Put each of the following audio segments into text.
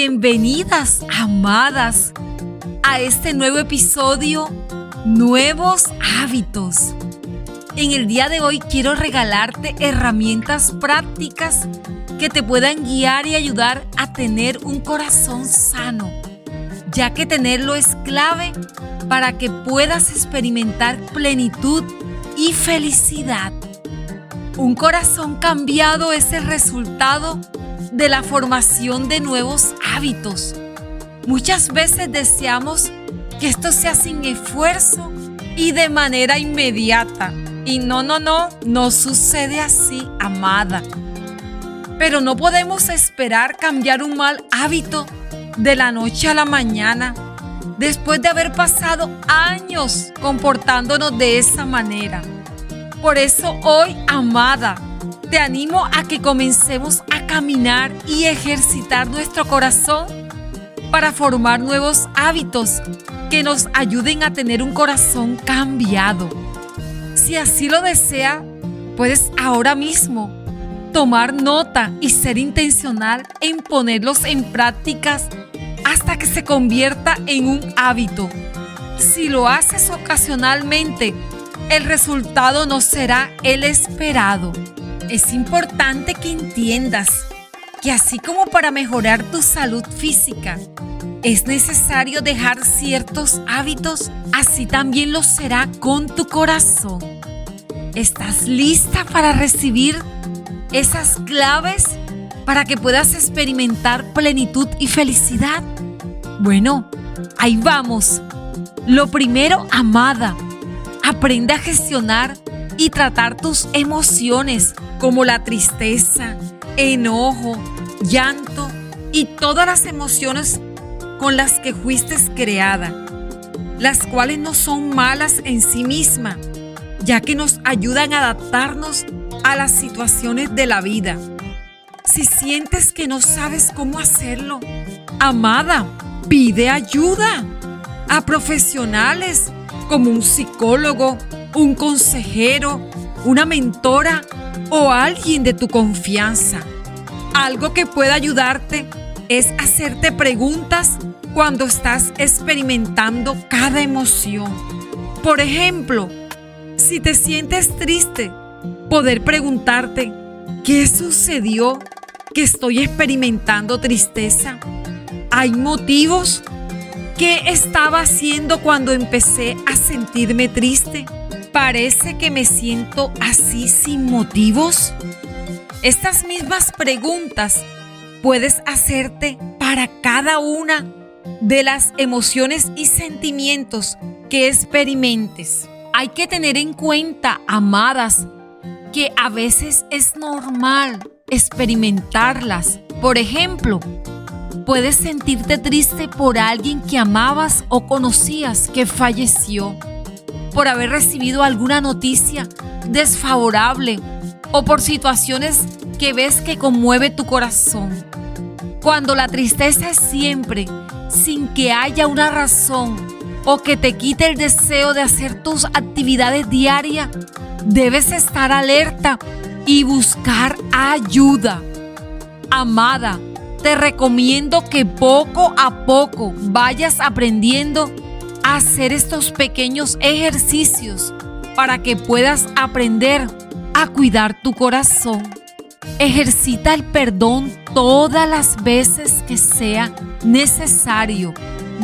Bienvenidas, amadas, a este nuevo episodio, Nuevos Hábitos. En el día de hoy quiero regalarte herramientas prácticas que te puedan guiar y ayudar a tener un corazón sano, ya que tenerlo es clave para que puedas experimentar plenitud y felicidad. Un corazón cambiado es el resultado de la formación de nuevos hábitos. Muchas veces deseamos que esto sea sin esfuerzo y de manera inmediata. Y no, no, no, no sucede así, amada. Pero no podemos esperar cambiar un mal hábito de la noche a la mañana después de haber pasado años comportándonos de esa manera. Por eso hoy, amada, te animo a que comencemos a caminar y ejercitar nuestro corazón para formar nuevos hábitos que nos ayuden a tener un corazón cambiado. Si así lo desea, puedes ahora mismo tomar nota y ser intencional en ponerlos en prácticas hasta que se convierta en un hábito. Si lo haces ocasionalmente, el resultado no será el esperado. Es importante que entiendas que así como para mejorar tu salud física, es necesario dejar ciertos hábitos, así también lo será con tu corazón. ¿Estás lista para recibir esas claves para que puedas experimentar plenitud y felicidad? Bueno, ahí vamos. Lo primero, amada, aprende a gestionar y tratar tus emociones como la tristeza, enojo, llanto y todas las emociones con las que fuiste creada, las cuales no son malas en sí mismas, ya que nos ayudan a adaptarnos a las situaciones de la vida. Si sientes que no sabes cómo hacerlo, amada, pide ayuda a profesionales como un psicólogo, un consejero, una mentora o alguien de tu confianza. Algo que pueda ayudarte es hacerte preguntas cuando estás experimentando cada emoción. Por ejemplo, si te sientes triste, poder preguntarte, ¿qué sucedió que estoy experimentando tristeza? ¿Hay motivos? ¿Qué estaba haciendo cuando empecé a sentirme triste? ¿Parece que me siento así sin motivos? Estas mismas preguntas puedes hacerte para cada una de las emociones y sentimientos que experimentes. Hay que tener en cuenta, amadas, que a veces es normal experimentarlas. Por ejemplo, puedes sentirte triste por alguien que amabas o conocías que falleció por haber recibido alguna noticia desfavorable o por situaciones que ves que conmueve tu corazón. Cuando la tristeza es siempre, sin que haya una razón o que te quite el deseo de hacer tus actividades diarias, debes estar alerta y buscar ayuda. Amada, te recomiendo que poco a poco vayas aprendiendo hacer estos pequeños ejercicios para que puedas aprender a cuidar tu corazón. Ejercita el perdón todas las veces que sea necesario.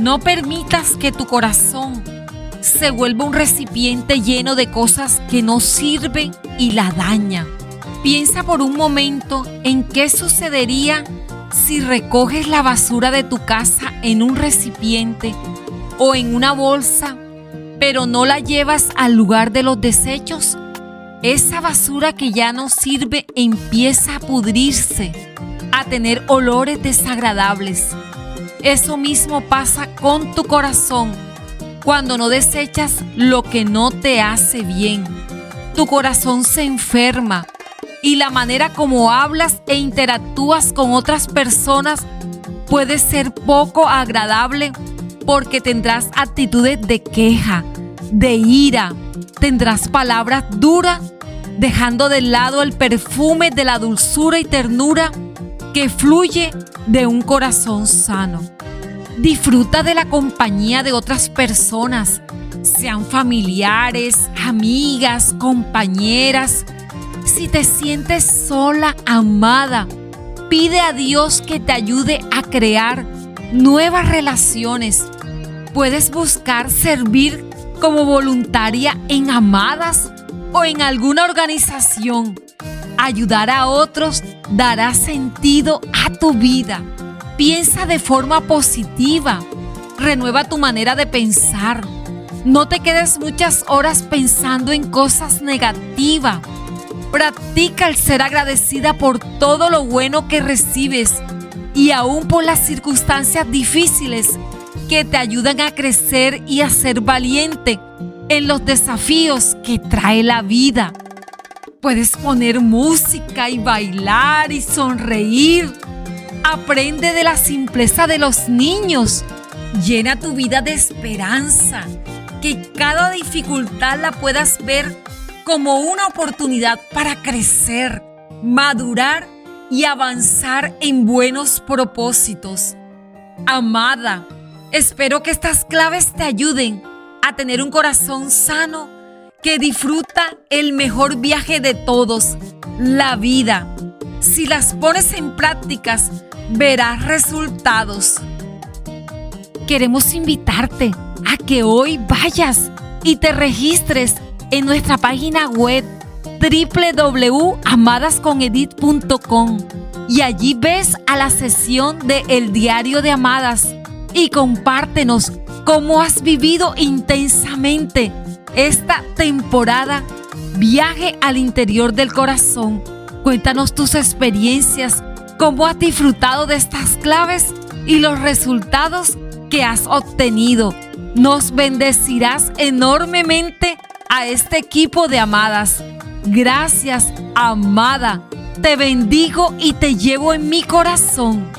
No permitas que tu corazón se vuelva un recipiente lleno de cosas que no sirven y la dañan. Piensa por un momento en qué sucedería si recoges la basura de tu casa en un recipiente o en una bolsa, pero no la llevas al lugar de los desechos, esa basura que ya no sirve empieza a pudrirse, a tener olores desagradables. Eso mismo pasa con tu corazón cuando no desechas lo que no te hace bien. Tu corazón se enferma y la manera como hablas e interactúas con otras personas puede ser poco agradable porque tendrás actitudes de queja, de ira, tendrás palabras duras, dejando de lado el perfume de la dulzura y ternura que fluye de un corazón sano. Disfruta de la compañía de otras personas, sean familiares, amigas, compañeras. Si te sientes sola, amada, pide a Dios que te ayude a crear nuevas relaciones. Puedes buscar servir como voluntaria en Amadas o en alguna organización. Ayudar a otros dará sentido a tu vida. Piensa de forma positiva. Renueva tu manera de pensar. No te quedes muchas horas pensando en cosas negativas. Practica el ser agradecida por todo lo bueno que recibes y aún por las circunstancias difíciles que te ayudan a crecer y a ser valiente en los desafíos que trae la vida. Puedes poner música y bailar y sonreír. Aprende de la simpleza de los niños. Llena tu vida de esperanza. Que cada dificultad la puedas ver como una oportunidad para crecer, madurar y avanzar en buenos propósitos. Amada, espero que estas claves te ayuden a tener un corazón sano que disfruta el mejor viaje de todos, la vida. Si las pones en prácticas, verás resultados. Queremos invitarte a que hoy vayas y te registres en nuestra página web www.amadasconedit.com y allí ves a la sesión de El Diario de Amadas y compártenos cómo has vivido intensamente esta temporada Viaje al interior del corazón. Cuéntanos tus experiencias, cómo has disfrutado de estas claves y los resultados que has obtenido. Nos bendecirás enormemente a este equipo de amadas. Gracias, amada. Te bendigo y te llevo en mi corazón.